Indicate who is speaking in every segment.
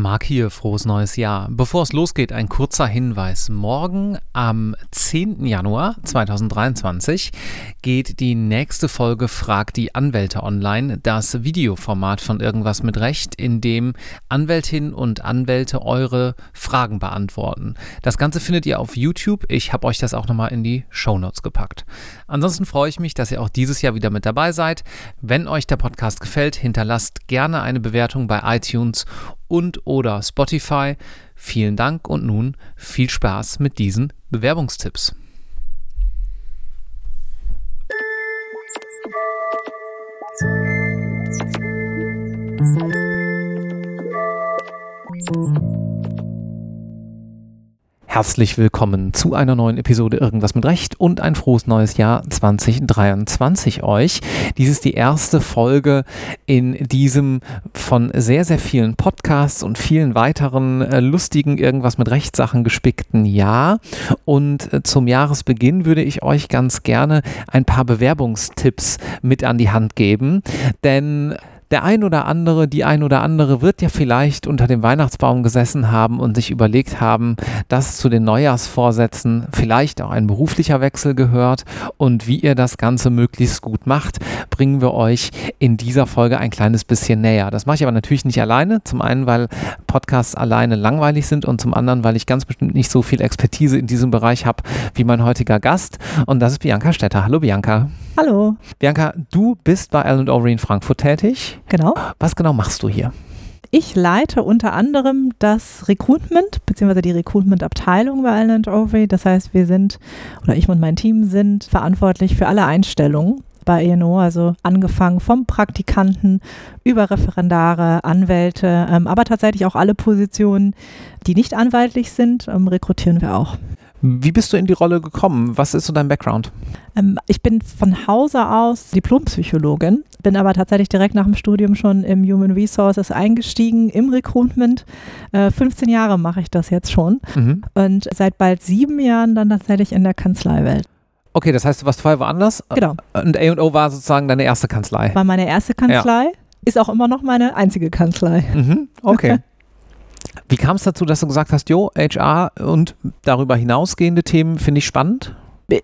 Speaker 1: Marc hier, frohes neues Jahr. Bevor es losgeht, ein kurzer Hinweis. Morgen am 10. Januar 2023 geht die nächste Folge Frag die Anwälte online, das Videoformat von Irgendwas mit Recht, in dem Anwältinnen und Anwälte eure Fragen beantworten. Das Ganze findet ihr auf YouTube. Ich habe euch das auch nochmal in die Shownotes gepackt. Ansonsten freue ich mich, dass ihr auch dieses Jahr wieder mit dabei seid. Wenn euch der Podcast gefällt, hinterlasst gerne eine Bewertung bei iTunes und oder Spotify. Vielen Dank und nun viel Spaß mit diesen Bewerbungstipps. Herzlich willkommen zu einer neuen Episode Irgendwas mit Recht und ein frohes neues Jahr 2023 euch. Dies ist die erste Folge in diesem von sehr, sehr vielen Podcasts und vielen weiteren äh, lustigen Irgendwas mit Rechtssachen gespickten Jahr. Und äh, zum Jahresbeginn würde ich euch ganz gerne ein paar Bewerbungstipps mit an die Hand geben, denn der ein oder andere, die ein oder andere wird ja vielleicht unter dem Weihnachtsbaum gesessen haben und sich überlegt haben, dass zu den Neujahrsvorsätzen vielleicht auch ein beruflicher Wechsel gehört und wie ihr das Ganze möglichst gut macht, bringen wir euch in dieser Folge ein kleines bisschen näher. Das mache ich aber natürlich nicht alleine. Zum einen, weil Podcasts alleine langweilig sind und zum anderen, weil ich ganz bestimmt nicht so viel Expertise in diesem Bereich habe wie mein heutiger Gast. Und das ist Bianca Stetter. Hallo Bianca.
Speaker 2: Hallo.
Speaker 1: Bianca, du bist bei L&O in Frankfurt tätig.
Speaker 2: Genau.
Speaker 1: Was genau machst du hier?
Speaker 2: Ich leite unter anderem das Recruitment bzw. die Recruitment-Abteilung bei Island Overy. Das heißt, wir sind oder ich und mein Team sind verantwortlich für alle Einstellungen bei ENO, also angefangen vom Praktikanten über Referendare, Anwälte, ähm, aber tatsächlich auch alle Positionen, die nicht anwaltlich sind, ähm, rekrutieren wir auch.
Speaker 1: Wie bist du in die Rolle gekommen? Was ist so dein Background?
Speaker 2: Ähm, ich bin von Hause aus Diplompsychologin, bin aber tatsächlich direkt nach dem Studium schon im Human Resources eingestiegen, im Recruitment. Äh, 15 Jahre mache ich das jetzt schon mhm. und seit bald sieben Jahren dann tatsächlich in der Kanzleiwelt.
Speaker 1: Okay, das heißt, du warst vorher woanders?
Speaker 2: Genau.
Speaker 1: Und A&O war sozusagen deine erste Kanzlei?
Speaker 2: War meine erste Kanzlei, ja. ist auch immer noch meine einzige Kanzlei.
Speaker 1: Mhm. Okay. Wie kam es dazu, dass du gesagt hast, jo, HR und darüber hinausgehende Themen finde ich spannend?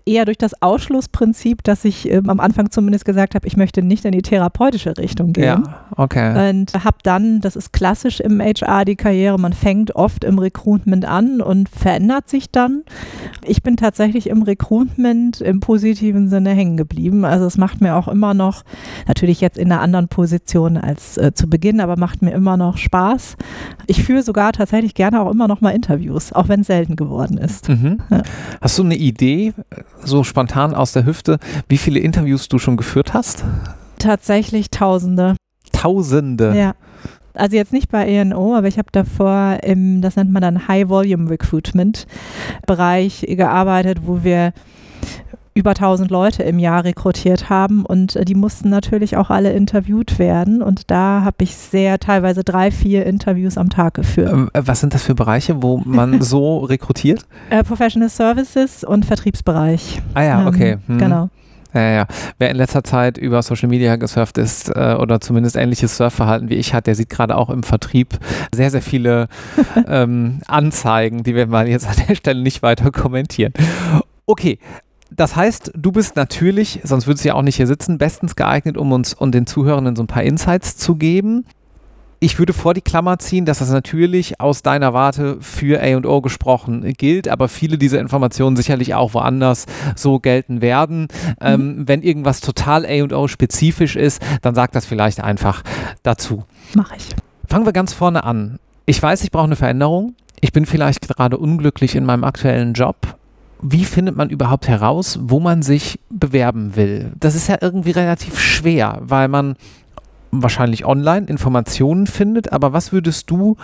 Speaker 2: Eher durch das Ausschlussprinzip, dass ich ähm, am Anfang zumindest gesagt habe, ich möchte nicht in die therapeutische Richtung gehen.
Speaker 1: Ja, okay.
Speaker 2: Und habe dann, das ist klassisch im HR die Karriere, man fängt oft im Recruitment an und verändert sich dann. Ich bin tatsächlich im Recruitment im positiven Sinne hängen geblieben. Also es macht mir auch immer noch, natürlich jetzt in einer anderen Position als äh, zu Beginn, aber macht mir immer noch Spaß. Ich führe sogar tatsächlich gerne auch immer noch mal Interviews, auch wenn es selten geworden ist.
Speaker 1: Mhm. Ja. Hast du eine Idee, so spontan aus der Hüfte, wie viele Interviews du schon geführt hast?
Speaker 2: Tatsächlich Tausende.
Speaker 1: Tausende?
Speaker 2: Ja. Also jetzt nicht bei ENO, aber ich habe davor im, das nennt man dann High Volume Recruitment Bereich gearbeitet, wo wir über 1000 Leute im Jahr rekrutiert haben und äh, die mussten natürlich auch alle interviewt werden und da habe ich sehr teilweise drei, vier Interviews am Tag geführt. Ähm,
Speaker 1: äh, was sind das für Bereiche, wo man so rekrutiert?
Speaker 2: Äh, Professional Services und Vertriebsbereich.
Speaker 1: Ah ja, okay.
Speaker 2: Ähm, hm. Genau.
Speaker 1: Ja, ja. Wer in letzter Zeit über Social Media gesurft ist äh, oder zumindest ähnliches Surfverhalten wie ich hat, der sieht gerade auch im Vertrieb sehr, sehr viele ähm, Anzeigen, die wir mal jetzt an der Stelle nicht weiter kommentieren. Okay, das heißt, du bist natürlich, sonst würdest du ja auch nicht hier sitzen, bestens geeignet, um uns und den Zuhörenden so ein paar Insights zu geben. Ich würde vor die Klammer ziehen, dass das natürlich aus deiner Warte für A&O gesprochen gilt, aber viele dieser Informationen sicherlich auch woanders so gelten werden. Mhm. Ähm, wenn irgendwas total A&O spezifisch ist, dann sag das vielleicht einfach dazu.
Speaker 2: Mach ich.
Speaker 1: Fangen wir ganz vorne an. Ich weiß, ich brauche eine Veränderung. Ich bin vielleicht gerade unglücklich in meinem aktuellen Job wie findet man überhaupt heraus, wo man sich bewerben will? Das ist ja irgendwie relativ schwer, weil man wahrscheinlich online Informationen findet, aber was würdest du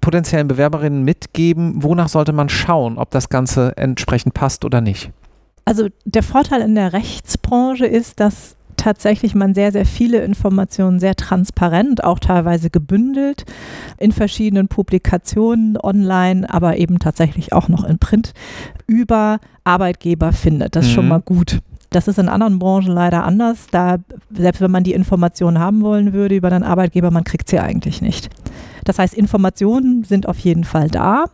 Speaker 1: potenziellen Bewerberinnen mitgeben? Wonach sollte man schauen, ob das Ganze entsprechend passt oder nicht?
Speaker 2: Also der Vorteil in der Rechtsbranche ist, dass tatsächlich man sehr, sehr viele Informationen sehr transparent, auch teilweise gebündelt in verschiedenen Publikationen online, aber eben tatsächlich auch noch in Print über Arbeitgeber findet. Das ist mhm. schon mal gut. Das ist in anderen Branchen leider anders. Da, selbst wenn man die Informationen haben wollen würde über den Arbeitgeber, man kriegt sie eigentlich nicht. Das heißt, Informationen sind auf jeden Fall da.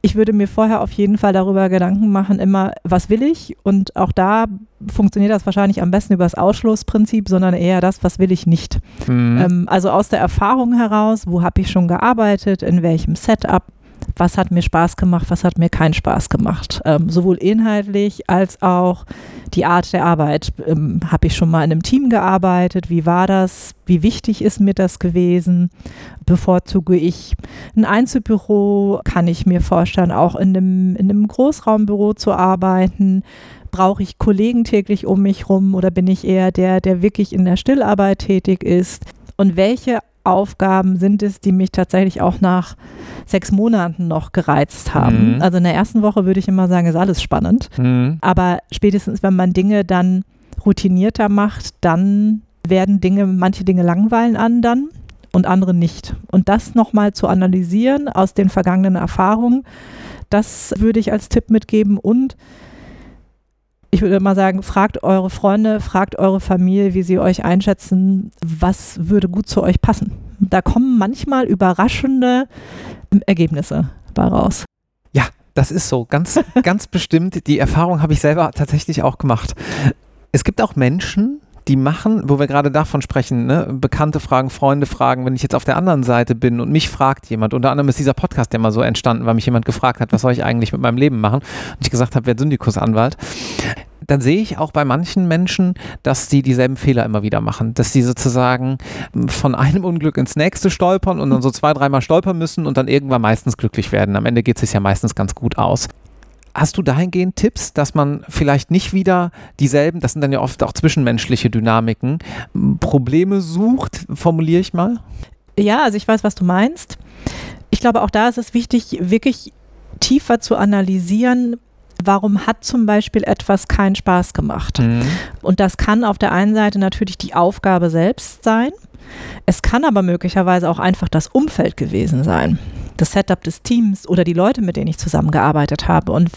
Speaker 2: Ich würde mir vorher auf jeden Fall darüber Gedanken machen, immer, was will ich? Und auch da funktioniert das wahrscheinlich am besten über das Ausschlussprinzip, sondern eher das, was will ich nicht. Mhm. Ähm, also aus der Erfahrung heraus, wo habe ich schon gearbeitet, in welchem Setup, was hat mir Spaß gemacht, was hat mir keinen Spaß gemacht. Ähm, sowohl inhaltlich als auch die Art der Arbeit. Ähm, Habe ich schon mal in einem Team gearbeitet? Wie war das? Wie wichtig ist mir das gewesen? Bevorzuge ich ein Einzelbüro? Kann ich mir vorstellen, auch in einem, in einem Großraumbüro zu arbeiten? Brauche ich Kollegen täglich um mich rum oder bin ich eher der, der wirklich in der Stillarbeit tätig ist? Und welche Aufgaben sind es, die mich tatsächlich auch nach sechs Monaten noch gereizt haben. Mhm. Also in der ersten Woche würde ich immer sagen, ist alles spannend. Mhm. Aber spätestens, wenn man Dinge dann routinierter macht, dann werden Dinge, manche Dinge langweilen an dann und andere nicht. Und das nochmal zu analysieren aus den vergangenen Erfahrungen, das würde ich als Tipp mitgeben und ich würde mal sagen, fragt eure Freunde, fragt eure Familie, wie sie euch einschätzen, was würde gut zu euch passen. Da kommen manchmal überraschende Ergebnisse bei raus.
Speaker 1: Ja, das ist so, ganz, ganz bestimmt. Die Erfahrung habe ich selber tatsächlich auch gemacht. Es gibt auch Menschen, die machen, wo wir gerade davon sprechen, ne? Bekannte fragen, Freunde fragen, wenn ich jetzt auf der anderen Seite bin und mich fragt jemand, unter anderem ist dieser Podcast ja mal so entstanden, weil mich jemand gefragt hat, was soll ich eigentlich mit meinem Leben machen? Und ich gesagt habe, wer Syndikusanwalt dann sehe ich auch bei manchen Menschen, dass die dieselben Fehler immer wieder machen, dass die sozusagen von einem Unglück ins nächste stolpern und dann so zwei, dreimal stolpern müssen und dann irgendwann meistens glücklich werden. Am Ende geht es sich ja meistens ganz gut aus. Hast du dahingehend Tipps, dass man vielleicht nicht wieder dieselben, das sind dann ja oft auch zwischenmenschliche Dynamiken, Probleme sucht, formuliere ich mal?
Speaker 2: Ja, also ich weiß, was du meinst. Ich glaube, auch da ist es wichtig, wirklich tiefer zu analysieren, warum hat zum Beispiel etwas keinen Spaß gemacht. Mhm. Und das kann auf der einen Seite natürlich die Aufgabe selbst sein. Es kann aber möglicherweise auch einfach das Umfeld gewesen sein das Setup des Teams oder die Leute, mit denen ich zusammengearbeitet habe. Und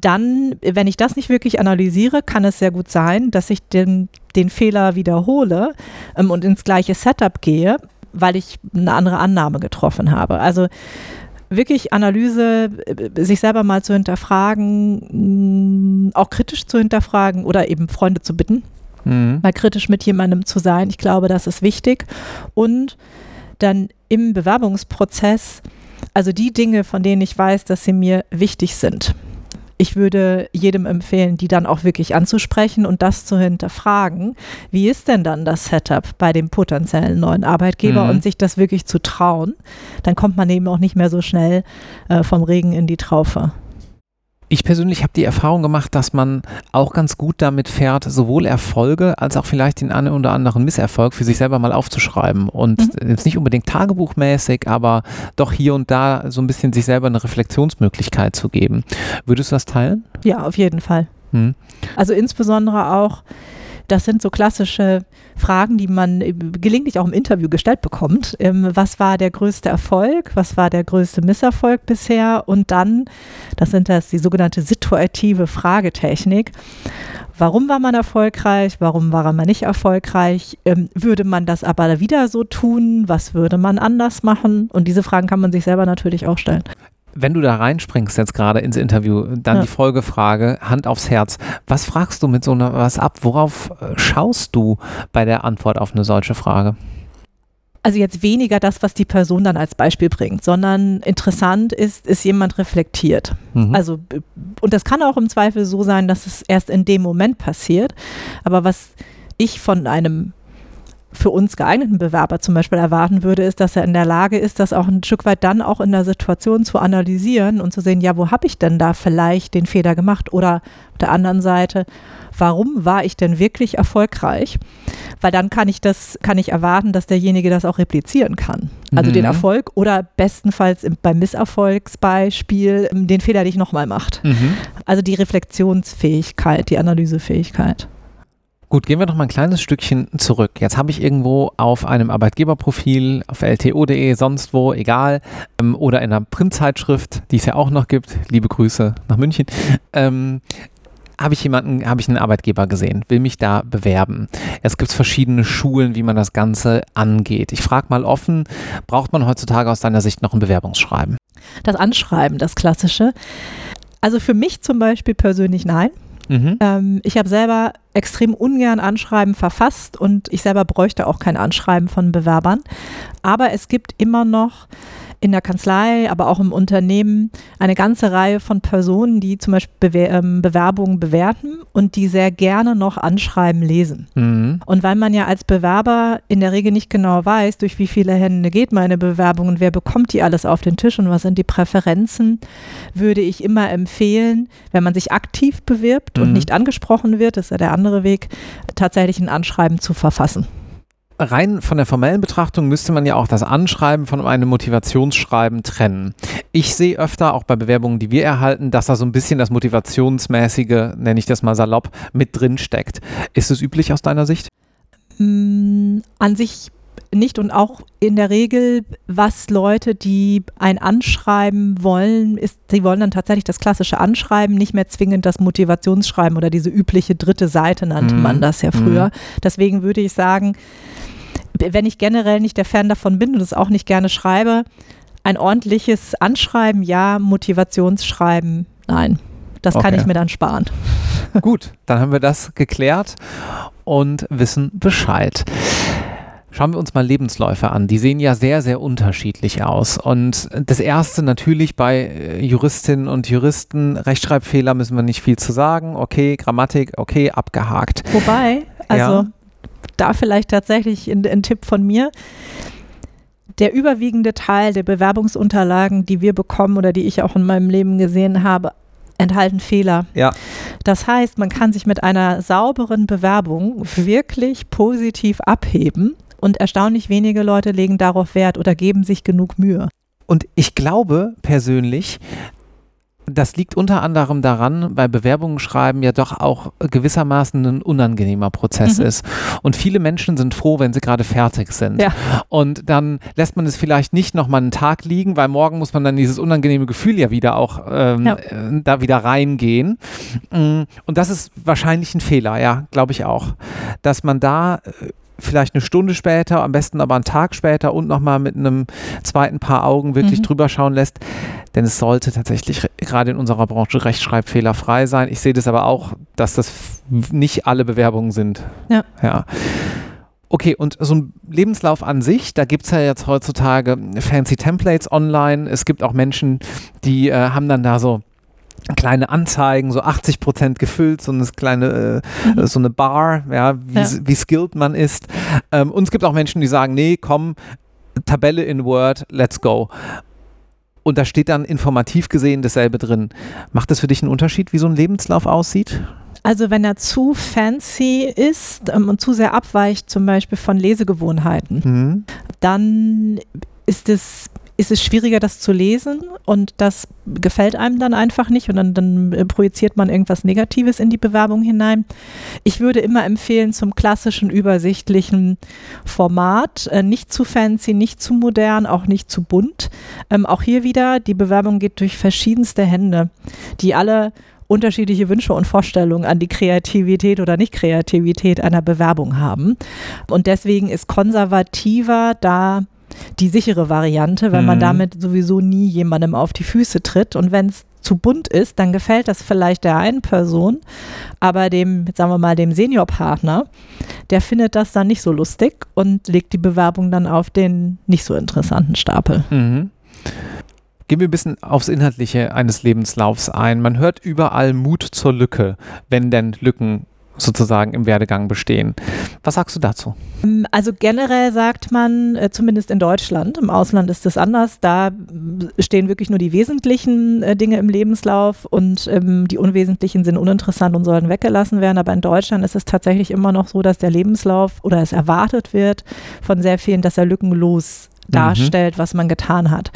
Speaker 2: dann, wenn ich das nicht wirklich analysiere, kann es sehr gut sein, dass ich den, den Fehler wiederhole ähm, und ins gleiche Setup gehe, weil ich eine andere Annahme getroffen habe. Also wirklich Analyse, äh, sich selber mal zu hinterfragen, auch kritisch zu hinterfragen oder eben Freunde zu bitten, mhm. mal kritisch mit jemandem zu sein. Ich glaube, das ist wichtig. Und dann im Bewerbungsprozess, also die Dinge, von denen ich weiß, dass sie mir wichtig sind. Ich würde jedem empfehlen, die dann auch wirklich anzusprechen und das zu hinterfragen. Wie ist denn dann das Setup bei dem potenziellen neuen Arbeitgeber mhm. und sich das wirklich zu trauen? Dann kommt man eben auch nicht mehr so schnell äh, vom Regen in die Traufe.
Speaker 1: Ich persönlich habe die Erfahrung gemacht, dass man auch ganz gut damit fährt, sowohl Erfolge als auch vielleicht den einen oder anderen Misserfolg für sich selber mal aufzuschreiben. Und mhm. jetzt nicht unbedingt tagebuchmäßig, aber doch hier und da so ein bisschen sich selber eine Reflexionsmöglichkeit zu geben. Würdest du das teilen?
Speaker 2: Ja, auf jeden Fall. Mhm. Also insbesondere auch das sind so klassische Fragen, die man äh, gelegentlich auch im Interview gestellt bekommt. Ähm, was war der größte Erfolg? Was war der größte Misserfolg bisher? Und dann, das sind das die sogenannte situative Fragetechnik. Warum war man erfolgreich? Warum war man nicht erfolgreich? Ähm, würde man das aber wieder so tun? Was würde man anders machen? Und diese Fragen kann man sich selber natürlich auch stellen
Speaker 1: wenn du da reinspringst jetzt gerade ins Interview, dann ja. die Folgefrage, Hand aufs Herz. Was fragst du mit so einer was ab? Worauf äh, schaust du bei der Antwort auf eine solche Frage?
Speaker 2: Also jetzt weniger das, was die Person dann als Beispiel bringt, sondern interessant ist, ist jemand reflektiert. Mhm. Also, und das kann auch im Zweifel so sein, dass es erst in dem Moment passiert. Aber was ich von einem für uns geeigneten Bewerber zum Beispiel erwarten würde, ist, dass er in der Lage ist, das auch ein Stück weit dann auch in der Situation zu analysieren und zu sehen, ja, wo habe ich denn da vielleicht den Fehler gemacht? Oder auf der anderen Seite, warum war ich denn wirklich erfolgreich? Weil dann kann ich das, kann ich erwarten, dass derjenige das auch replizieren kann. Also mhm. den Erfolg oder bestenfalls im, beim Misserfolgsbeispiel den Fehler nicht nochmal macht. Mhm. Also die Reflexionsfähigkeit, die Analysefähigkeit.
Speaker 1: Gut, gehen wir noch mal ein kleines Stückchen zurück. Jetzt habe ich irgendwo auf einem Arbeitgeberprofil, auf lto.de, sonst wo, egal, ähm, oder in einer Printzeitschrift, die es ja auch noch gibt, liebe Grüße nach München, ähm, habe ich jemanden, habe ich einen Arbeitgeber gesehen, will mich da bewerben. Es gibt verschiedene Schulen, wie man das Ganze angeht. Ich frage mal offen, braucht man heutzutage aus deiner Sicht noch ein Bewerbungsschreiben?
Speaker 2: Das Anschreiben, das klassische. Also für mich zum Beispiel persönlich nein. Mhm. Ähm, ich habe selber extrem ungern Anschreiben verfasst und ich selber bräuchte auch kein Anschreiben von Bewerbern. Aber es gibt immer noch in der Kanzlei, aber auch im Unternehmen eine ganze Reihe von Personen, die zum Beispiel Bewer ähm, Bewerbungen bewerten und die sehr gerne noch Anschreiben lesen. Mhm. Und weil man ja als Bewerber in der Regel nicht genau weiß, durch wie viele Hände geht meine Bewerbung und wer bekommt die alles auf den Tisch und was sind die Präferenzen, würde ich immer empfehlen, wenn man sich aktiv bewirbt mhm. und nicht angesprochen wird, das ist ja der andere Weg, tatsächlich ein Anschreiben zu verfassen
Speaker 1: rein von der formellen Betrachtung müsste man ja auch das Anschreiben von einem Motivationsschreiben trennen. Ich sehe öfter auch bei Bewerbungen, die wir erhalten, dass da so ein bisschen das Motivationsmäßige, nenne ich das mal salopp, mit drin steckt. Ist es üblich aus deiner Sicht?
Speaker 2: Mm, an sich nicht und auch in der Regel, was Leute, die ein Anschreiben wollen, ist, sie wollen dann tatsächlich das klassische Anschreiben, nicht mehr zwingend das Motivationsschreiben oder diese übliche dritte Seite nannte mhm. man das ja früher. Mhm. Deswegen würde ich sagen, wenn ich generell nicht der Fan davon bin und es auch nicht gerne schreibe, ein ordentliches Anschreiben, ja, Motivationsschreiben, nein. Das okay. kann ich mir dann sparen.
Speaker 1: Gut, dann haben wir das geklärt und wissen Bescheid. Schauen wir uns mal Lebensläufe an. Die sehen ja sehr, sehr unterschiedlich aus. Und das erste natürlich bei äh, Juristinnen und Juristen, Rechtschreibfehler müssen wir nicht viel zu sagen. Okay, Grammatik, okay, abgehakt.
Speaker 2: Wobei, also ja da vielleicht tatsächlich ein, ein Tipp von mir. Der überwiegende Teil der Bewerbungsunterlagen, die wir bekommen oder die ich auch in meinem Leben gesehen habe, enthalten Fehler.
Speaker 1: Ja.
Speaker 2: Das heißt, man kann sich mit einer sauberen Bewerbung wirklich positiv abheben und erstaunlich wenige Leute legen darauf Wert oder geben sich genug Mühe.
Speaker 1: Und ich glaube persönlich, das liegt unter anderem daran, weil Bewerbungen schreiben ja doch auch gewissermaßen ein unangenehmer Prozess mhm. ist. Und viele Menschen sind froh, wenn sie gerade fertig sind. Ja. Und dann lässt man es vielleicht nicht nochmal einen Tag liegen, weil morgen muss man dann dieses unangenehme Gefühl ja wieder auch ähm, ja. Äh, da wieder reingehen. Mm, und das ist wahrscheinlich ein Fehler, ja, glaube ich auch. Dass man da äh, vielleicht eine Stunde später, am besten aber einen Tag später und nochmal mit einem zweiten Paar Augen wirklich mhm. drüber schauen lässt. Denn es sollte tatsächlich gerade in unserer Branche rechtschreibfehlerfrei sein. Ich sehe das aber auch, dass das nicht alle Bewerbungen sind.
Speaker 2: Ja.
Speaker 1: ja. Okay, und so ein Lebenslauf an sich, da gibt es ja jetzt heutzutage fancy Templates online. Es gibt auch Menschen, die äh, haben dann da so kleine Anzeigen, so 80 Prozent gefüllt, so eine kleine, äh, mhm. so eine Bar, ja, wie, ja. wie skilled man ist. Ähm, und es gibt auch Menschen, die sagen, nee, komm, Tabelle in Word, let's go. Und da steht dann informativ gesehen dasselbe drin. Macht das für dich einen Unterschied, wie so ein Lebenslauf aussieht?
Speaker 2: Also wenn er zu fancy ist ähm, und zu sehr abweicht, zum Beispiel von Lesegewohnheiten, mhm. dann ist es ist es schwieriger, das zu lesen und das gefällt einem dann einfach nicht und dann, dann äh, projiziert man irgendwas Negatives in die Bewerbung hinein. Ich würde immer empfehlen zum klassischen übersichtlichen Format, äh, nicht zu fancy, nicht zu modern, auch nicht zu bunt. Ähm, auch hier wieder, die Bewerbung geht durch verschiedenste Hände, die alle unterschiedliche Wünsche und Vorstellungen an die Kreativität oder Nicht-Kreativität einer Bewerbung haben. Und deswegen ist konservativer da die sichere Variante, weil mhm. man damit sowieso nie jemandem auf die Füße tritt. Und wenn es zu bunt ist, dann gefällt das vielleicht der einen Person, aber dem, sagen wir mal, dem Seniorpartner, der findet das dann nicht so lustig und legt die Bewerbung dann auf den nicht so interessanten Stapel.
Speaker 1: Mhm. Gehen wir ein bisschen aufs Inhaltliche eines Lebenslaufs ein. Man hört überall Mut zur Lücke, wenn denn Lücken sozusagen im Werdegang bestehen. Was sagst du dazu?
Speaker 2: Ähm, also generell sagt man, äh, zumindest in Deutschland, im Ausland ist das anders, da stehen wirklich nur die wesentlichen äh, Dinge im Lebenslauf und ähm, die unwesentlichen sind uninteressant und sollen weggelassen werden. Aber in Deutschland ist es tatsächlich immer noch so, dass der Lebenslauf oder es erwartet wird von sehr vielen, dass er lückenlos mhm. darstellt, mhm. was man getan hat.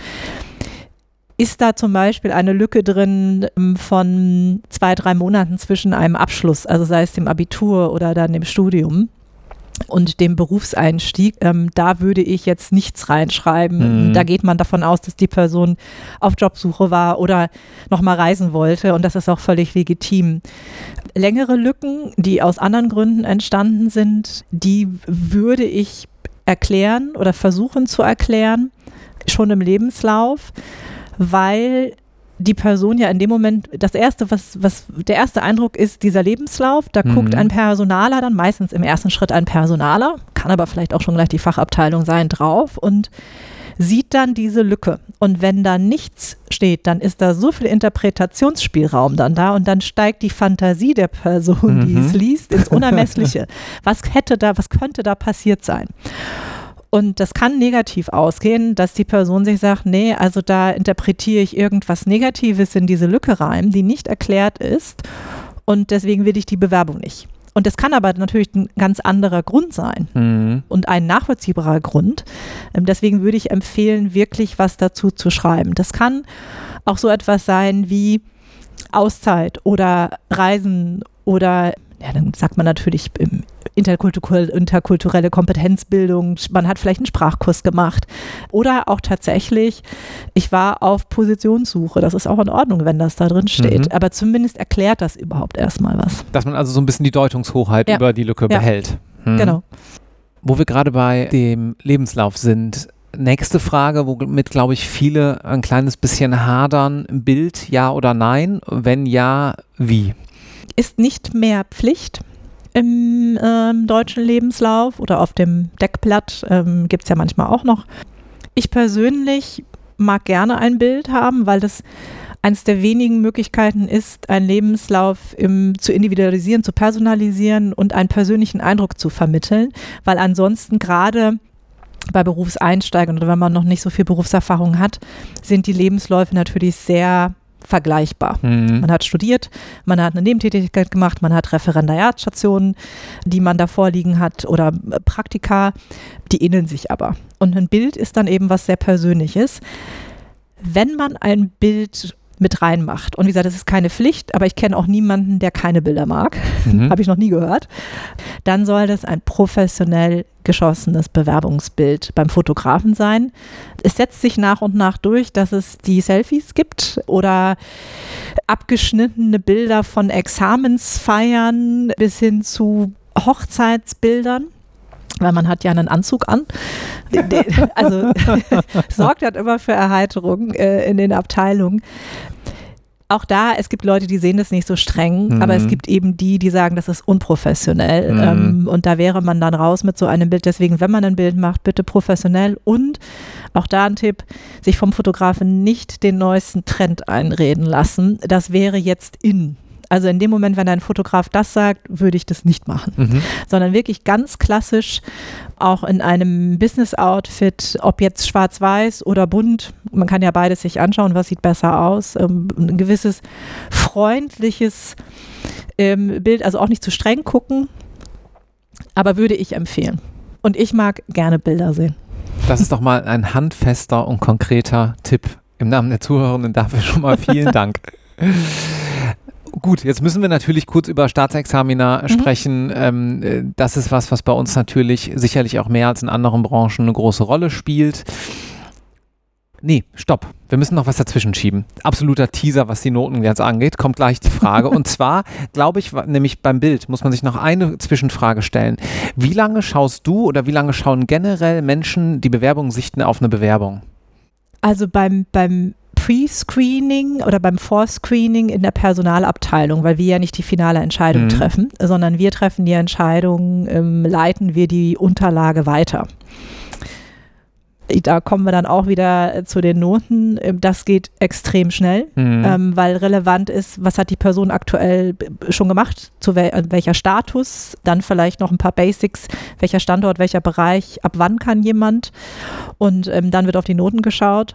Speaker 2: Ist da zum Beispiel eine Lücke drin ähm, von zwei, drei Monaten zwischen einem Abschluss, also sei es dem Abitur oder dann dem Studium? und dem Berufseinstieg, ähm, da würde ich jetzt nichts reinschreiben.
Speaker 1: Mhm.
Speaker 2: Da geht man davon aus, dass die Person auf Jobsuche war oder nochmal reisen wollte und das ist auch völlig legitim. Längere Lücken, die aus anderen Gründen entstanden sind, die würde ich erklären oder versuchen zu erklären, schon im Lebenslauf, weil die Person ja in dem Moment, das erste, was, was der erste Eindruck ist, dieser Lebenslauf, da
Speaker 1: Mhm.
Speaker 2: guckt ein Personaler dann meistens im ersten Schritt ein Personaler, kann aber vielleicht auch schon gleich die Fachabteilung sein, drauf und sieht dann diese Lücke. Und wenn da nichts steht, dann ist da so viel Interpretationsspielraum dann da und dann steigt die Fantasie der Person, die
Speaker 1: Mhm.
Speaker 2: es liest, ins Unermessliche. was hätte da, was könnte da passiert sein? Und das kann negativ ausgehen, dass die Person sich sagt, nee, also da interpretiere ich irgendwas Negatives in diese Lücke rein, die nicht erklärt ist und deswegen will ich die Bewerbung nicht. Und das kann aber natürlich ein ganz anderer Grund sein
Speaker 1: Mhm.
Speaker 2: und ein nachvollziehbarer Grund. Ähm, Deswegen würde ich empfehlen, wirklich was dazu zu schreiben. Das kann auch so etwas sein wie Auszeit oder Reisen oder, ja, dann sagt man natürlich interkulturell, interkulturelle Kompetenzbildung. Man hat vielleicht einen Sprachkurs gemacht oder auch tatsächlich, ich war auf Positionssuche. Das ist auch in Ordnung, wenn das da drin steht.
Speaker 1: Mhm.
Speaker 2: Aber zumindest erklärt das überhaupt erstmal was.
Speaker 1: Dass man also so ein bisschen die Deutungshoheit
Speaker 2: Ja.
Speaker 1: über die Lücke
Speaker 2: Ja.
Speaker 1: behält. Mhm.
Speaker 2: Genau.
Speaker 1: Wo wir gerade bei dem Lebenslauf sind. Nächste Frage, womit, glaube ich, viele ein kleines bisschen hadern. Bild, ja oder nein? Wenn ja, wie?
Speaker 2: Ist nicht mehr Pflicht im ähm, deutschen Lebenslauf oder auf dem Deckblatt. Ähm, Gibt es ja manchmal auch noch. Ich persönlich mag gerne ein Bild haben, weil das eines der wenigen Möglichkeiten ist, einen Lebenslauf im, zu individualisieren, zu personalisieren und einen persönlichen Eindruck zu vermitteln, weil ansonsten gerade bei Berufseinsteigern oder wenn man noch nicht so viel Berufserfahrung hat, sind die Lebensläufe natürlich sehr vergleichbar.
Speaker 1: Mhm.
Speaker 2: Man hat studiert, man hat eine Nebentätigkeit gemacht, man hat Referendariatsstationen, die man da vorliegen hat oder äh, Praktika, die ähneln sich aber. Und ein Bild ist dann eben was sehr Persönliches. Wenn man ein Bild mit reinmacht, und wie gesagt, das ist keine Pflicht, aber ich kenne auch niemanden, der keine Bilder mag,
Speaker 1: Mhm.
Speaker 2: habe ich noch nie gehört, dann soll das ein professionell geschossenes Bewerbungsbild beim Fotografen sein. Es setzt sich nach und nach durch, dass es die Selfies gibt oder abgeschnittene Bilder von Examensfeiern bis hin zu Hochzeitsbildern. Weil man hat ja einen Anzug an. Also sorgt halt immer für Erheiterung äh, in den Abteilungen. Auch da, es gibt Leute, die sehen das nicht so streng,
Speaker 1: Mhm.
Speaker 2: aber es gibt eben die, die sagen, das ist unprofessionell.
Speaker 1: Mhm.
Speaker 2: Ähm, und da wäre man dann raus mit so einem Bild. Deswegen, wenn man ein Bild macht, bitte professionell und auch da ein Tipp, sich vom Fotografen nicht den neuesten Trend einreden lassen. Das wäre jetzt in. Also in dem Moment, wenn ein Fotograf das sagt, würde ich das nicht machen
Speaker 1: Mhm.
Speaker 2: sondern wirklich ganz klassisch, auch in einem Business-Outfit, ob jetzt schwarz-weiß oder bunt. Man kann ja beides sich anschauen, was sieht besser aus. Ähm, ein gewisses freundliches ähm, Bild, also auch nicht zu streng gucken, aber würde ich empfehlen. Und ich mag gerne Bilder sehen.
Speaker 1: Das ist doch mal ein handfester und konkreter Tipp. Im Namen der Zuhörenden dafür schon mal vielen Dank. Gut, jetzt müssen wir natürlich kurz über Staatsexamina sprechen. Ähm, äh, das ist was, was bei uns natürlich sicherlich auch mehr als in anderen Branchen eine große Rolle spielt. Nee, stopp. Wir müssen noch was dazwischen schieben. Absoluter Teaser, was die Noten jetzt angeht. Kommt gleich die Frage. Und zwar, glaube ich, nämlich beim Bild muss man sich noch eine Zwischenfrage stellen. Wie lange schaust du oder wie lange schauen generell Menschen die Bewerbung sichten auf eine Bewerbung?
Speaker 2: Also beim, beim Pre-Screening oder beim Vorscreening in der Personalabteilung, weil wir ja nicht die finale Entscheidung
Speaker 1: Mhm.
Speaker 2: treffen, sondern wir treffen die Entscheidung, ähm, leiten wir die Unterlage weiter. Da kommen wir dann auch wieder äh, zu den Noten. Ähm, Das geht extrem schnell,
Speaker 1: Mhm.
Speaker 2: ähm, weil relevant ist, was hat die Person aktuell b- schon gemacht, zu wel äh, welcher Status, dann vielleicht noch ein paar Basics, welcher Standort, welcher Bereich, ab wann kann jemand und ähm, dann wird auf die Noten geschaut.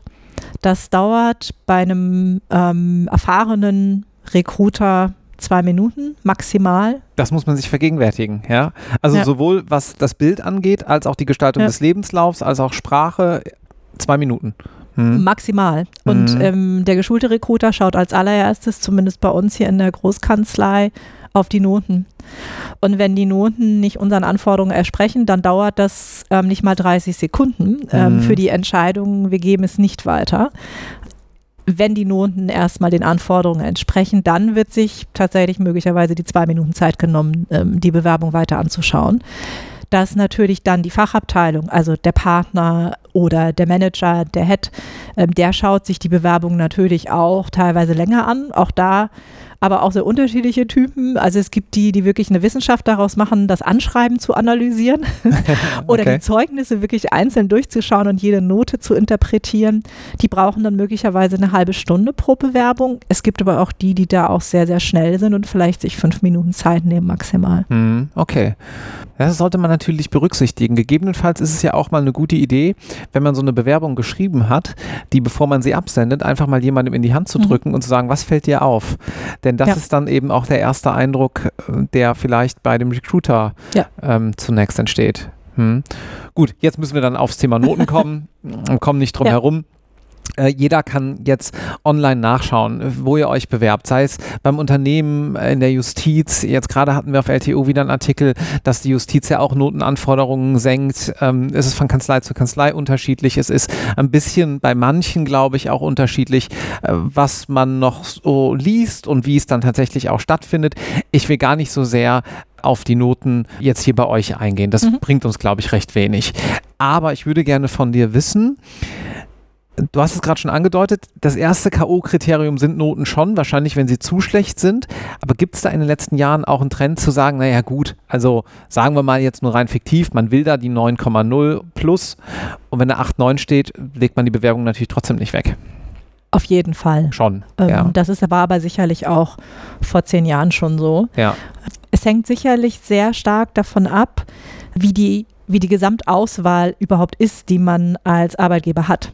Speaker 2: Das dauert bei einem ähm, erfahrenen Recruiter zwei Minuten maximal.
Speaker 1: Das muss man sich vergegenwärtigen, ja. Also
Speaker 2: Ja.
Speaker 1: sowohl was das Bild angeht, als auch die Gestaltung
Speaker 2: Ja.
Speaker 1: des Lebenslaufs, als auch Sprache, zwei Minuten. Hm.
Speaker 2: Maximal. Und
Speaker 1: Mhm.
Speaker 2: ähm, der geschulte Recruiter schaut als allererstes, zumindest bei uns hier in der Großkanzlei, auf die Noten. Und wenn die Noten nicht unseren Anforderungen entsprechen, dann dauert das ähm, nicht mal 30 Sekunden ähm, mhm. für die Entscheidung, wir geben es nicht weiter. Wenn die Noten erstmal den Anforderungen entsprechen, dann wird sich tatsächlich möglicherweise die zwei Minuten Zeit genommen, ähm, die Bewerbung weiter anzuschauen dass natürlich dann die Fachabteilung, also der Partner oder der Manager, der Head, ähm, der schaut sich die Bewerbung natürlich auch teilweise länger an. Auch da aber auch sehr unterschiedliche Typen. Also es gibt die, die wirklich eine Wissenschaft daraus machen, das Anschreiben zu analysieren oder okay. die Zeugnisse wirklich einzeln durchzuschauen und jede Note zu interpretieren. Die brauchen dann möglicherweise eine halbe Stunde pro Bewerbung. Es gibt aber auch die, die da auch sehr, sehr schnell sind und vielleicht sich fünf Minuten Zeit nehmen maximal.
Speaker 1: Hm, okay. Das sollte man natürlich berücksichtigen. Gegebenenfalls ist es ja auch mal eine gute Idee, wenn man so eine Bewerbung geschrieben hat, die, bevor man sie absendet, einfach mal jemandem in die Hand zu mhm. drücken mhm. und zu sagen, was fällt dir auf? Denn das ja. ist dann eben auch der erste Eindruck, äh, der vielleicht bei dem Recruiter ja. ähm, zunächst entsteht. Hm. Gut, jetzt müssen wir dann aufs Thema Noten kommen, kommen nicht drum ja. herum. Äh, jeder kann jetzt online nachschauen, wo ihr euch bewerbt, sei es beim Unternehmen, äh, in der Justiz. Jetzt gerade hatten wir auf LTO wieder einen Artikel, dass die Justiz ja auch Notenanforderungen senkt. Ähm, es ist von Kanzlei zu Kanzlei unterschiedlich. Es ist ein bisschen bei manchen, glaube ich, auch unterschiedlich, äh, was man noch so liest und wie es dann tatsächlich auch stattfindet. Ich will gar nicht so sehr auf die Noten jetzt hier bei euch eingehen. Das mhm. bringt uns, glaube ich, recht wenig. Aber ich würde gerne von dir wissen, Du hast es gerade schon angedeutet, das erste K.O.-Kriterium sind Noten schon, wahrscheinlich wenn sie zu schlecht sind. Aber gibt es da in den letzten Jahren auch einen Trend zu sagen, naja gut, also sagen wir mal jetzt nur rein fiktiv, man will da die 9,0 plus und wenn da 8, 9 steht, legt man die Bewerbung natürlich trotzdem nicht weg.
Speaker 2: Auf jeden Fall.
Speaker 1: Schon.
Speaker 2: Ähm, ja. Das ist aber, aber sicherlich auch vor zehn Jahren schon so.
Speaker 1: Ja.
Speaker 2: Es hängt sicherlich sehr stark davon ab, wie die, wie die Gesamtauswahl überhaupt ist, die man als Arbeitgeber hat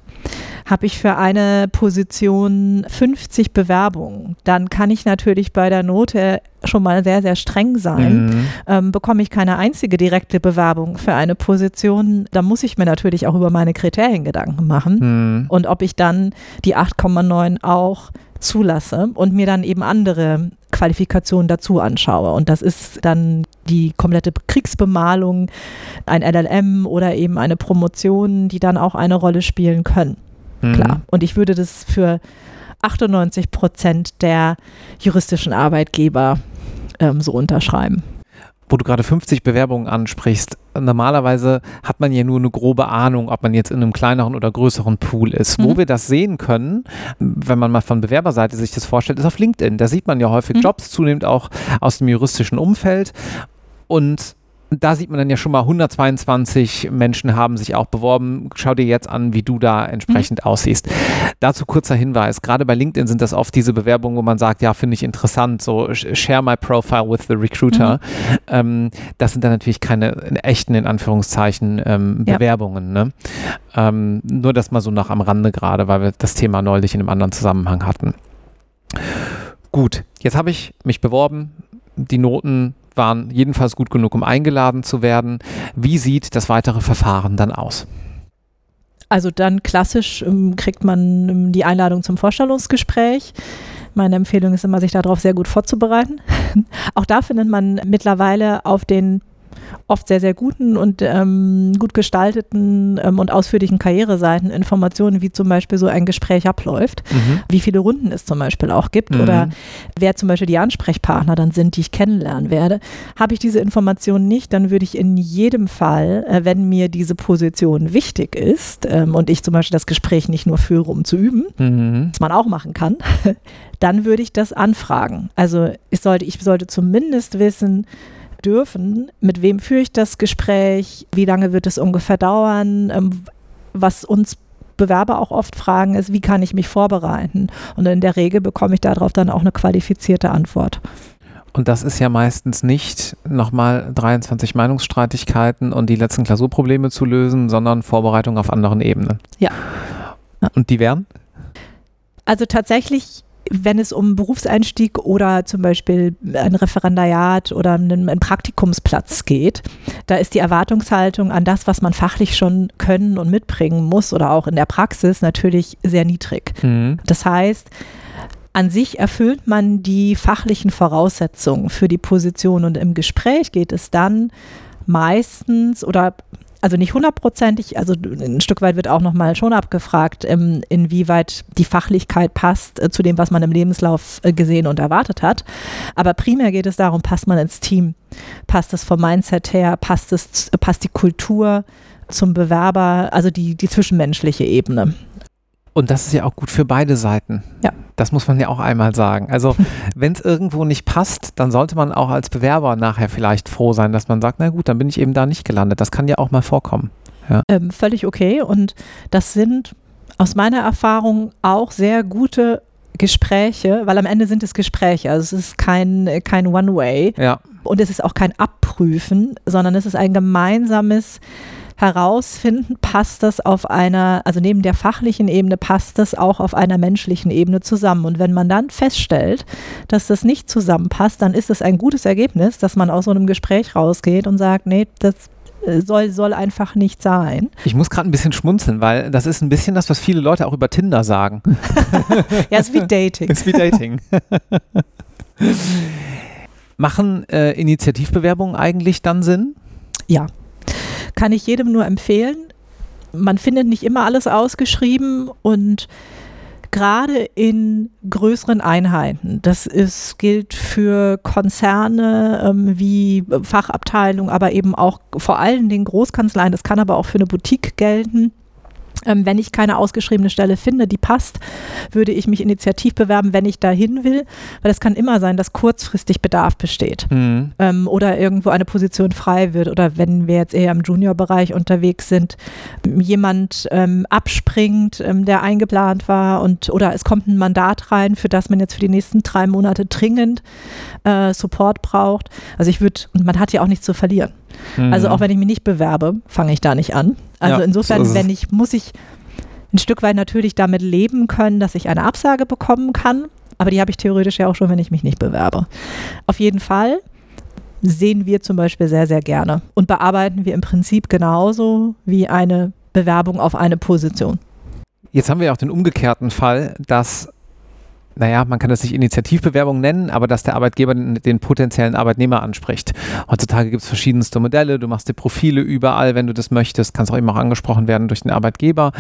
Speaker 2: habe ich für eine Position 50 Bewerbungen, dann kann ich natürlich bei der Note schon mal sehr, sehr streng sein. Mhm. Ähm, bekomme ich keine einzige direkte Bewerbung für eine Position, dann muss ich mir natürlich auch über meine Kriterien Gedanken machen mhm. und ob ich dann die 8,9 auch zulasse und mir dann eben andere Qualifikationen dazu anschaue. Und das ist dann die komplette Kriegsbemalung, ein LLM oder eben eine Promotion, die dann auch eine Rolle spielen können. Mhm. Klar. Und ich würde das für 98 Prozent der juristischen Arbeitgeber ähm, so unterschreiben
Speaker 1: wo du gerade 50 Bewerbungen ansprichst, normalerweise hat man ja nur eine grobe Ahnung, ob man jetzt in einem kleineren oder größeren Pool ist. Mhm. Wo wir das sehen können, wenn man mal von Bewerberseite sich das vorstellt, ist auf LinkedIn. Da sieht man ja häufig mhm. Jobs, zunehmend auch aus dem juristischen Umfeld. Und da sieht man dann ja schon mal, 122 Menschen haben sich auch beworben. Schau dir jetzt an, wie du da entsprechend mhm. aussiehst. Dazu kurzer Hinweis. Gerade bei LinkedIn sind das oft diese Bewerbungen, wo man sagt, ja, finde ich interessant, so share my profile with the recruiter. Mhm. Ähm, das sind dann natürlich keine echten, in Anführungszeichen, ähm, Bewerbungen. Ja. Ne? Ähm, nur das mal so nach am Rande gerade, weil wir das Thema neulich in einem anderen Zusammenhang hatten. Gut, jetzt habe ich mich beworben. Die Noten waren jedenfalls gut genug, um eingeladen zu werden. Wie sieht das weitere Verfahren dann aus?
Speaker 2: Also dann klassisch ähm, kriegt man ähm, die Einladung zum Vorstellungsgespräch. Meine Empfehlung ist immer, sich darauf sehr gut vorzubereiten. Auch da findet man mittlerweile auf den oft sehr, sehr guten und ähm, gut gestalteten ähm, und ausführlichen Karriereseiten Informationen, wie zum Beispiel so ein Gespräch abläuft, mhm. wie viele Runden es zum Beispiel auch gibt mhm. oder wer zum Beispiel die Ansprechpartner dann sind, die ich kennenlernen werde. Habe ich diese Informationen nicht, dann würde ich in jedem Fall, äh, wenn mir diese Position wichtig ist ähm, und ich zum Beispiel das Gespräch nicht nur führe, um zu üben, mhm. was man auch machen kann, dann würde ich das anfragen. Also ich sollte, ich sollte zumindest wissen, dürfen. Mit wem führe ich das Gespräch? Wie lange wird es ungefähr dauern? Ähm, was uns Bewerber auch oft fragen, ist, wie kann ich mich vorbereiten? Und in der Regel bekomme ich darauf dann auch eine qualifizierte Antwort.
Speaker 1: Und das ist ja meistens nicht nochmal 23 Meinungsstreitigkeiten und die letzten Klausurprobleme zu lösen, sondern Vorbereitung auf anderen Ebenen.
Speaker 2: Ja.
Speaker 1: Und die wären?
Speaker 2: Also tatsächlich wenn es um Berufseinstieg oder zum Beispiel ein Referendariat oder einen, einen, Praktikumsplatz geht, da ist die Erwartungshaltung an das, was man fachlich schon können und mitbringen muss oder auch in der Praxis natürlich sehr niedrig. Mhm. Das heißt, an sich erfüllt man die fachlichen Voraussetzungen für die Position und im Gespräch geht es dann meistens oder also nicht hundertprozentig, also ein Stück weit wird auch nochmal schon abgefragt, ähm, inwieweit die Fachlichkeit passt äh, zu dem, was man im Lebenslauf äh, gesehen und erwartet hat. Aber primär geht es darum, passt man ins Team? Passt es vom Mindset her? Passt, es, passt die Kultur zum Bewerber? Also die, die zwischenmenschliche Ebene.
Speaker 1: Und das ist ja auch gut für beide Seiten.
Speaker 2: Ja.
Speaker 1: Das muss man ja auch einmal sagen. Also, wenn es irgendwo nicht passt, dann sollte man auch als Bewerber nachher vielleicht froh sein, dass man sagt, na gut, dann bin ich eben da nicht gelandet. Das kann ja auch mal vorkommen. Ja.
Speaker 2: Ähm, völlig okay. Und das sind aus meiner Erfahrung auch sehr gute Gespräche, weil am Ende sind es Gespräche. Also es ist kein, kein One-Way.
Speaker 1: Ja.
Speaker 2: Und es ist auch kein Abprüfen, sondern es ist ein gemeinsames herausfinden, passt das auf einer, also neben der fachlichen Ebene, passt das auch auf einer menschlichen Ebene zusammen. Und wenn man dann feststellt, dass das nicht zusammenpasst, dann ist es ein gutes Ergebnis, dass man aus so einem Gespräch rausgeht und sagt, nee, das äh, soll, soll einfach nicht sein.
Speaker 1: Ich muss gerade ein bisschen schmunzeln, weil das ist ein bisschen das, was viele Leute auch über Tinder sagen.
Speaker 2: ja, es ist wie Dating.
Speaker 1: Es ist wie Dating. Machen äh, Initiativbewerbungen eigentlich dann Sinn?
Speaker 2: Ja kann ich jedem nur empfehlen. Man findet nicht immer alles ausgeschrieben und gerade in größeren Einheiten, das ist, gilt für Konzerne ähm, wie Fachabteilung, aber eben auch vor allen Dingen Großkanzleien, das kann aber auch für eine Boutique gelten ähm, wenn ich keine ausgeschriebene Stelle finde, die passt, würde ich mich initiativ bewerben, wenn ich dahin will. Weil es kann immer sein, dass kurzfristig Bedarf besteht mhm. ähm, oder irgendwo eine Position frei wird oder wenn wir jetzt eher im Junior-Bereich unterwegs sind, jemand ähm, abspringt, ähm, der eingeplant war und oder es kommt ein Mandat rein, für das man jetzt für die nächsten drei Monate dringend äh, Support braucht. Also ich würde, und man hat ja auch nichts zu verlieren. Mhm. Also auch wenn ich mich nicht bewerbe, fange ich da nicht an. Also ja, insofern, so wenn ich, muss ich ein Stück weit natürlich damit leben können, dass ich eine Absage bekommen kann. Aber die habe ich theoretisch ja auch schon, wenn ich mich nicht bewerbe. Auf jeden Fall sehen wir zum Beispiel sehr, sehr gerne und bearbeiten wir im Prinzip genauso wie eine Bewerbung auf eine Position.
Speaker 1: Jetzt haben wir ja auch den umgekehrten Fall, dass naja, man kann das nicht Initiativbewerbung nennen, aber dass der Arbeitgeber den, den potenziellen Arbeitnehmer anspricht. Heutzutage gibt es verschiedenste Modelle, du machst dir Profile überall, wenn du das möchtest, kannst auch immer auch angesprochen werden durch den Arbeitgeber.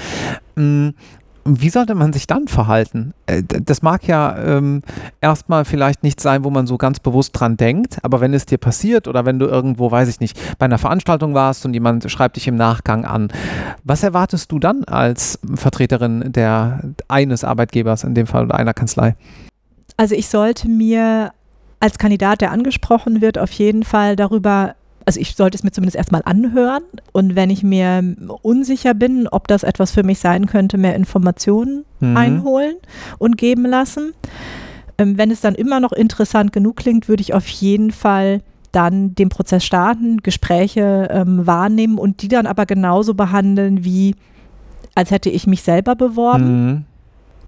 Speaker 1: Wie sollte man sich dann verhalten? Äh, das mag ja ähm, erstmal vielleicht nicht sein, wo man so ganz bewusst dran denkt, aber wenn es dir passiert oder wenn du irgendwo, weiß ich nicht, bei einer Veranstaltung warst und jemand schreibt dich im Nachgang an, was erwartest du dann als Vertreterin der eines Arbeitgebers in dem Fall oder einer Kanzlei?
Speaker 2: Also ich sollte mir als Kandidat, der angesprochen wird, auf jeden Fall darüber also ich sollte es mir zumindest erstmal anhören und wenn ich mir unsicher bin, ob das etwas für mich sein könnte, mehr Informationen mhm. einholen und geben lassen. Ähm, wenn es dann immer noch interessant genug klingt, würde ich auf jeden Fall dann den Prozess starten, Gespräche ähm, wahrnehmen und die dann aber genauso behandeln, wie als hätte ich mich selber beworben. Mhm.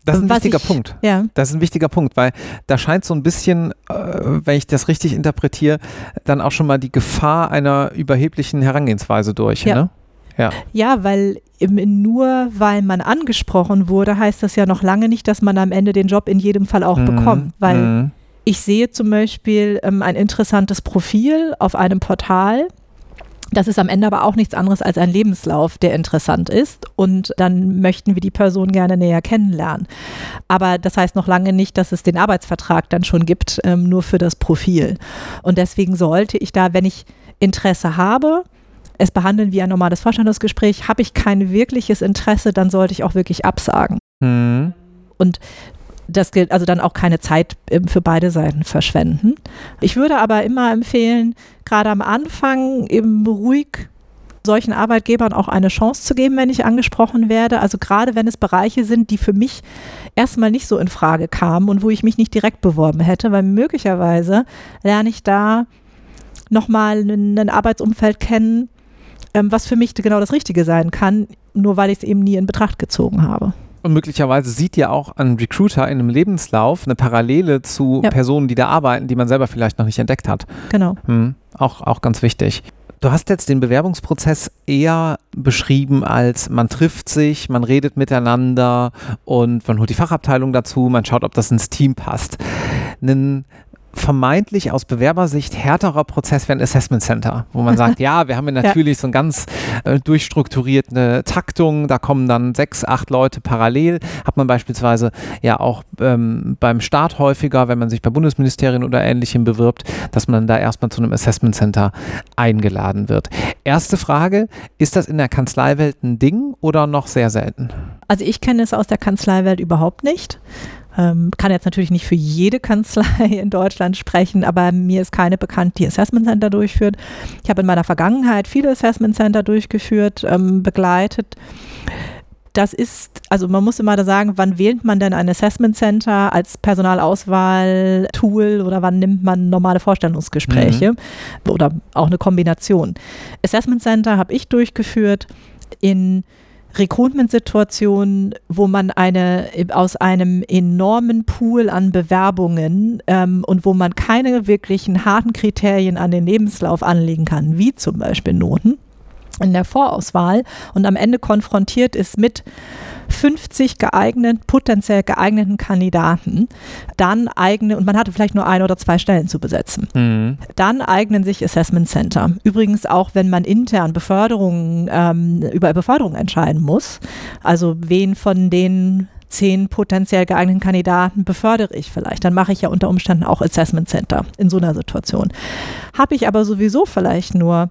Speaker 1: Das ist ein wichtiger ich, Punkt.
Speaker 2: Ja.
Speaker 1: Das ist ein wichtiger Punkt, weil da scheint so ein bisschen, äh, wenn ich das richtig interpretiere, dann auch schon mal die Gefahr einer überheblichen Herangehensweise durch.
Speaker 2: Ja.
Speaker 1: Ne?
Speaker 2: Ja. ja, weil nur weil man angesprochen wurde, heißt das ja noch lange nicht, dass man am Ende den Job in jedem Fall auch mhm. bekommt. Weil mhm. ich sehe zum Beispiel ähm, ein interessantes Profil auf einem Portal das ist am Ende aber auch nichts anderes als ein Lebenslauf, der interessant ist. Und dann möchten wir die Person gerne näher kennenlernen. Aber das heißt noch lange nicht, dass es den Arbeitsvertrag dann schon gibt, ähm, nur für das Profil. Und deswegen sollte ich da, wenn ich Interesse habe, es behandeln wie ein normales Vorstellungsgespräch, habe ich kein wirkliches Interesse, dann sollte ich auch wirklich absagen. Mhm. Und das gilt also dann auch keine Zeit ähm, für beide Seiten verschwenden. Ich würde aber immer empfehlen, gerade am Anfang eben ruhig solchen Arbeitgebern auch eine Chance zu geben, wenn ich angesprochen werde. Also gerade wenn es Bereiche sind, die für mich erstmal nicht so in Frage kamen und wo ich mich nicht direkt beworben hätte, weil möglicherweise lerne ich da nochmal ein Arbeitsumfeld kennen, ähm, was für mich genau das Richtige sein kann, nur weil ich es eben nie in Betracht gezogen habe.
Speaker 1: Und möglicherweise sieht ja auch ein Recruiter in einem Lebenslauf eine Parallele zu ja. Personen, die da arbeiten, die man selber vielleicht noch nicht entdeckt hat.
Speaker 2: Genau.
Speaker 1: Hm, auch, auch ganz wichtig. Du hast jetzt den Bewerbungsprozess eher beschrieben als man trifft sich, man redet miteinander und man holt die Fachabteilung dazu, man schaut, ob das ins Team passt. Einen vermeintlich aus Bewerbersicht härterer Prozess wäre ein Assessment Center, wo man sagt, ja, wir haben ja natürlich ja. so eine ganz äh, durchstrukturierte Taktung, da kommen dann sechs, acht Leute parallel, hat man beispielsweise ja auch ähm, beim Start häufiger, wenn man sich bei Bundesministerien oder Ähnlichem bewirbt, dass man da erstmal zu einem Assessment Center eingeladen wird. Erste Frage, ist das in der Kanzleiwelt ein Ding oder noch sehr selten?
Speaker 2: Also ich kenne es aus der Kanzleiwelt überhaupt nicht. Ähm, kann jetzt natürlich nicht für jede Kanzlei in Deutschland sprechen, aber mir ist keine bekannt, die Assessment Center durchführt. Ich habe in meiner Vergangenheit viele Assessment Center durchgeführt, ähm, begleitet. Das ist, also man muss immer da sagen, wann wählt man denn ein Assessment Center als Personalauswahl-Tool oder wann nimmt man normale Vorstellungsgespräche mhm. oder auch eine Kombination. Assessment Center habe ich durchgeführt in Recruitment-Situationen, wo man eine aus einem enormen Pool an Bewerbungen ähm, und wo man keine wirklichen harten Kriterien an den Lebenslauf anlegen kann, wie zum Beispiel Noten in der Vorauswahl und am Ende konfrontiert ist mit 50 geeigneten, potenziell geeigneten Kandidaten, dann eignen, und man hatte vielleicht nur ein oder zwei Stellen zu besetzen, mhm. dann eignen sich Assessment Center. Übrigens auch, wenn man intern Beförderungen, ähm, über Beförderung entscheiden muss, also wen von den zehn potenziell geeigneten Kandidaten befördere ich vielleicht. Dann mache ich ja unter Umständen auch Assessment Center in so einer Situation. Habe ich aber sowieso vielleicht nur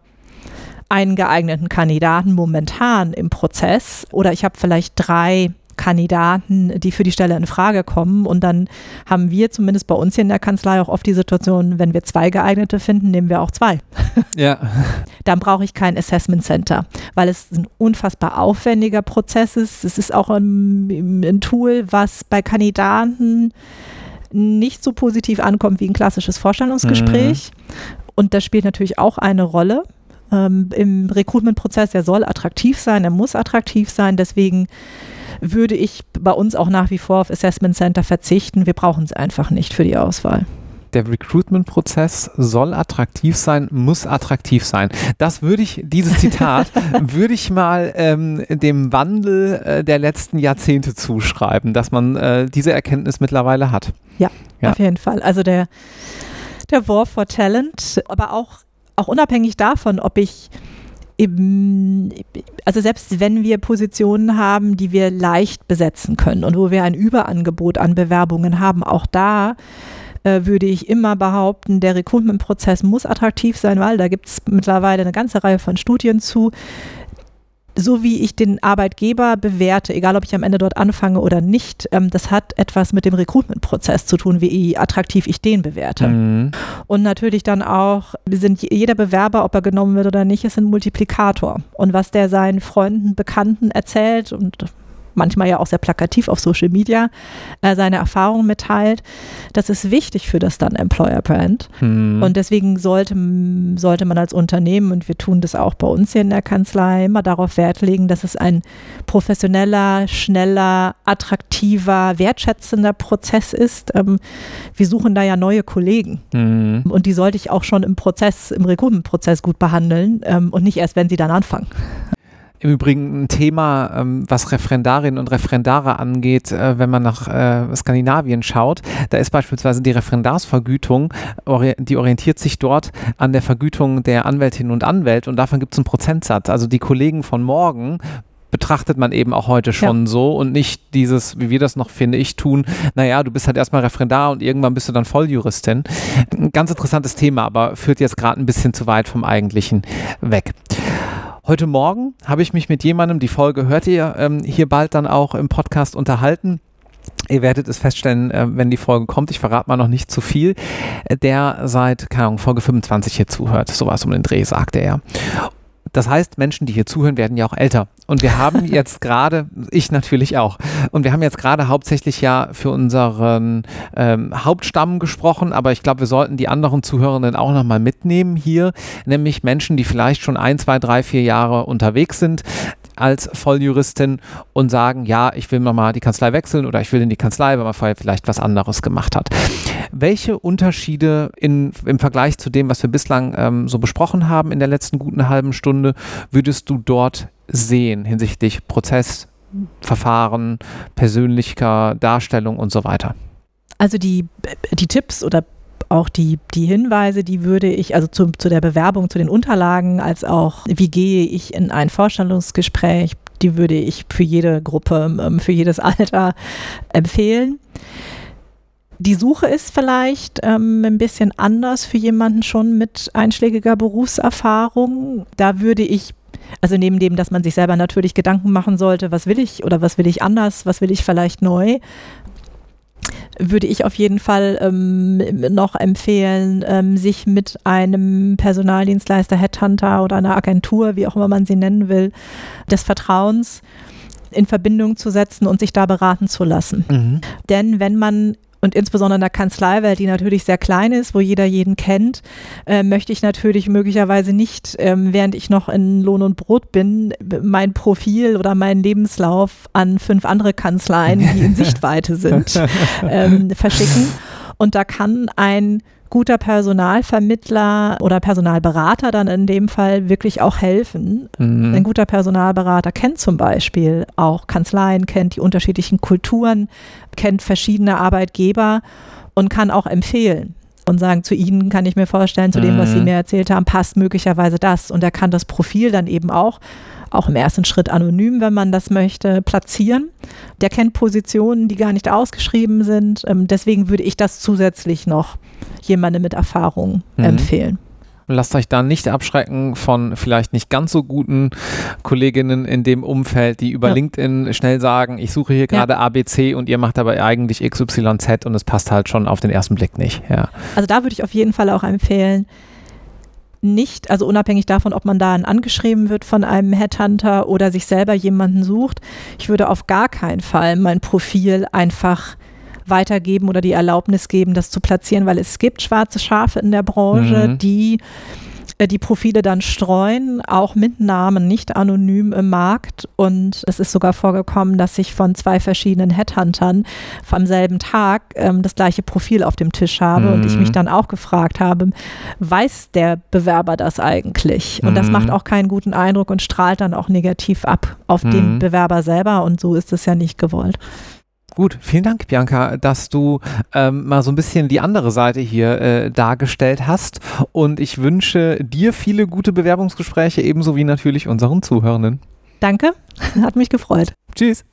Speaker 2: einen geeigneten Kandidaten momentan im Prozess oder ich habe vielleicht drei Kandidaten, die für die Stelle in Frage kommen. Und dann haben wir zumindest bei uns hier in der Kanzlei auch oft die Situation, wenn wir zwei geeignete finden, nehmen wir auch zwei.
Speaker 1: Ja.
Speaker 2: Dann brauche ich kein Assessment Center, weil es ein unfassbar aufwendiger Prozess ist. Es ist auch ein, ein Tool, was bei Kandidaten nicht so positiv ankommt wie ein klassisches Vorstellungsgespräch. Mhm. Und das spielt natürlich auch eine Rolle ähm, im Recruitment-Prozess. Er soll attraktiv sein, er muss attraktiv sein. Deswegen würde ich bei uns auch nach wie vor auf Assessment Center verzichten. Wir brauchen es einfach nicht für die Auswahl
Speaker 1: der Recruitment-Prozess soll attraktiv sein, muss attraktiv sein. Das würde ich, dieses Zitat, würde ich mal ähm, dem Wandel äh, der letzten Jahrzehnte zuschreiben, dass man äh, diese Erkenntnis mittlerweile hat.
Speaker 2: Ja, ja, auf jeden Fall. Also der, der War for Talent, aber auch auch unabhängig davon, ob ich eben, also selbst wenn wir Positionen haben, die wir leicht besetzen können und wo wir ein Überangebot an Bewerbungen haben, auch da äh, würde ich immer behaupten, der Recruitment-Prozess muss attraktiv sein, weil da gibt es mittlerweile eine ganze Reihe von Studien zu, so wie ich den Arbeitgeber bewerte, egal ob ich am Ende dort anfange oder nicht, ähm, das hat etwas mit dem Recruitment-Prozess zu tun, wie attraktiv ich den bewerte. Mhm. Und natürlich dann auch, sind jeder Bewerber, ob er genommen wird oder nicht, ist ein Multiplikator. Und was der seinen Freunden, Bekannten erzählt und manchmal ja auch sehr plakativ auf Social Media äh, seine Erfahrungen mitteilt. Das ist wichtig für das dann Employer Brand. Hm. Und deswegen sollte, sollte man als Unternehmen, und wir tun das auch bei uns hier in der Kanzlei, immer darauf Wert legen, dass es ein professioneller, schneller, attraktiver, wertschätzender Prozess ist. Ähm, wir suchen da ja neue Kollegen. Hm. Und die sollte ich auch schon im Prozess, im Recruitment-Prozess gut behandeln ähm, und nicht erst, wenn sie dann anfangen.
Speaker 1: Im Übrigen ein Thema, ähm, was Referendarinnen und Referendare angeht, äh, wenn man nach äh, Skandinavien schaut. Da ist beispielsweise die Referendarsvergütung, ori die orientiert sich dort an der Vergütung der Anwältinnen und Anwälte und davon gibt es einen Prozentsatz. Also die Kollegen von morgen betrachtet man eben auch heute schon ja. so und nicht dieses, wie wir das noch, finde ich, tun, naja, du bist halt erstmal Referendar und irgendwann bist du dann Volljuristin. Ein ganz interessantes Thema, aber führt jetzt gerade ein bisschen zu weit vom Eigentlichen weg. Heute Morgen habe ich mich mit jemandem, die Folge hört ihr ähm, hier bald dann auch im Podcast unterhalten. Ihr werdet es feststellen, äh, wenn die Folge kommt. Ich verrate mal noch nicht zu viel. Äh, der seit, keine Ahnung, Folge 25 hier zuhört. Sowas um den Dreh, sagte er. Das heißt, Menschen, die hier zuhören, werden ja auch älter. Und wir haben jetzt gerade, ich natürlich auch, und wir haben jetzt gerade hauptsächlich ja für unseren ähm, Hauptstamm gesprochen, aber ich glaube, wir sollten die anderen Zuhörenden auch nochmal mitnehmen hier, nämlich Menschen, die vielleicht schon ein, zwei, drei, vier Jahre unterwegs sind als Volljuristin und sagen, ja, ich will mal die Kanzlei wechseln oder ich will in die Kanzlei, weil man vorher vielleicht was anderes gemacht hat. Welche Unterschiede in, im Vergleich zu dem, was wir bislang ähm, so besprochen haben in der letzten guten halben Stunde, würdest du dort sehen hinsichtlich Prozess, Verfahren, persönlicher Darstellung und so weiter?
Speaker 2: Also die, die Tipps oder auch die, die Hinweise, die würde ich, also zu, zu der Bewerbung, zu den Unterlagen, als auch wie gehe ich in ein Vorstellungsgespräch, die würde ich für jede Gruppe, ähm, für jedes Alter empfehlen. Die Suche ist vielleicht ähm, ein bisschen anders für jemanden schon mit einschlägiger Berufserfahrung. Da würde ich also neben dem, dass man sich selber natürlich Gedanken machen sollte, was will ich oder was will ich anders, was will ich vielleicht neu, würde ich auf jeden Fall ähm, noch empfehlen, ähm, sich mit einem Personaldienstleister, Headhunter oder einer Agentur, wie auch immer man sie nennen will, des Vertrauens in Verbindung zu setzen und sich da beraten zu lassen. Mhm. Denn wenn man und insbesondere in der Kanzleiwelt, die natürlich sehr klein ist, wo jeder jeden kennt, äh, möchte ich natürlich möglicherweise nicht, ähm, während ich noch in Lohn und Brot bin, mein Profil oder meinen Lebenslauf an fünf andere Kanzleien, die in Sichtweite sind, ähm, verschicken. Und da kann ein guter Personalvermittler oder Personalberater dann in dem Fall wirklich auch helfen. Mhm. Ein guter Personalberater kennt zum Beispiel auch Kanzleien, kennt die unterschiedlichen Kulturen, kennt verschiedene Arbeitgeber und kann auch empfehlen und sagen, zu Ihnen kann ich mir vorstellen, zu dem, was Sie mhm. mir erzählt haben, passt möglicherweise das. Und er kann das Profil dann eben auch, auch im ersten Schritt anonym, wenn man das möchte, platzieren. Der kennt Positionen, die gar nicht ausgeschrieben sind. Ähm, deswegen würde ich das zusätzlich noch jemandem mit Erfahrung mhm. empfehlen.
Speaker 1: Lasst euch da nicht abschrecken von vielleicht nicht ganz so guten Kolleginnen in dem Umfeld, die über ja. LinkedIn schnell sagen, ich suche hier gerade ja. ABC und ihr macht aber eigentlich XYZ und es passt halt schon auf den ersten Blick nicht. Ja.
Speaker 2: Also da würde ich auf jeden Fall auch empfehlen, nicht, also unabhängig davon, ob man da angeschrieben wird von einem Headhunter oder sich selber jemanden sucht, ich würde auf gar keinen Fall mein Profil einfach weitergeben oder die Erlaubnis geben, das zu platzieren, weil es gibt schwarze Schafe in der Branche, mhm. die die Profile dann streuen, auch mit Namen, nicht anonym im Markt. Und es ist sogar vorgekommen, dass ich von zwei verschiedenen Headhuntern am selben Tag ähm, das gleiche Profil auf dem Tisch habe mhm. und ich mich mhm. dann auch gefragt habe, weiß der Bewerber das eigentlich? Und mhm. das macht auch keinen guten Eindruck und strahlt dann auch negativ ab auf mhm. den Bewerber selber und so ist es ja nicht gewollt.
Speaker 1: Gut, vielen Dank, Bianca, dass du ähm, mal so ein bisschen die andere Seite hier äh, dargestellt hast. Und ich wünsche dir viele gute Bewerbungsgespräche, ebenso wie natürlich unseren Zuhörenden.
Speaker 2: Danke, hat mich gefreut.
Speaker 1: Tschüss.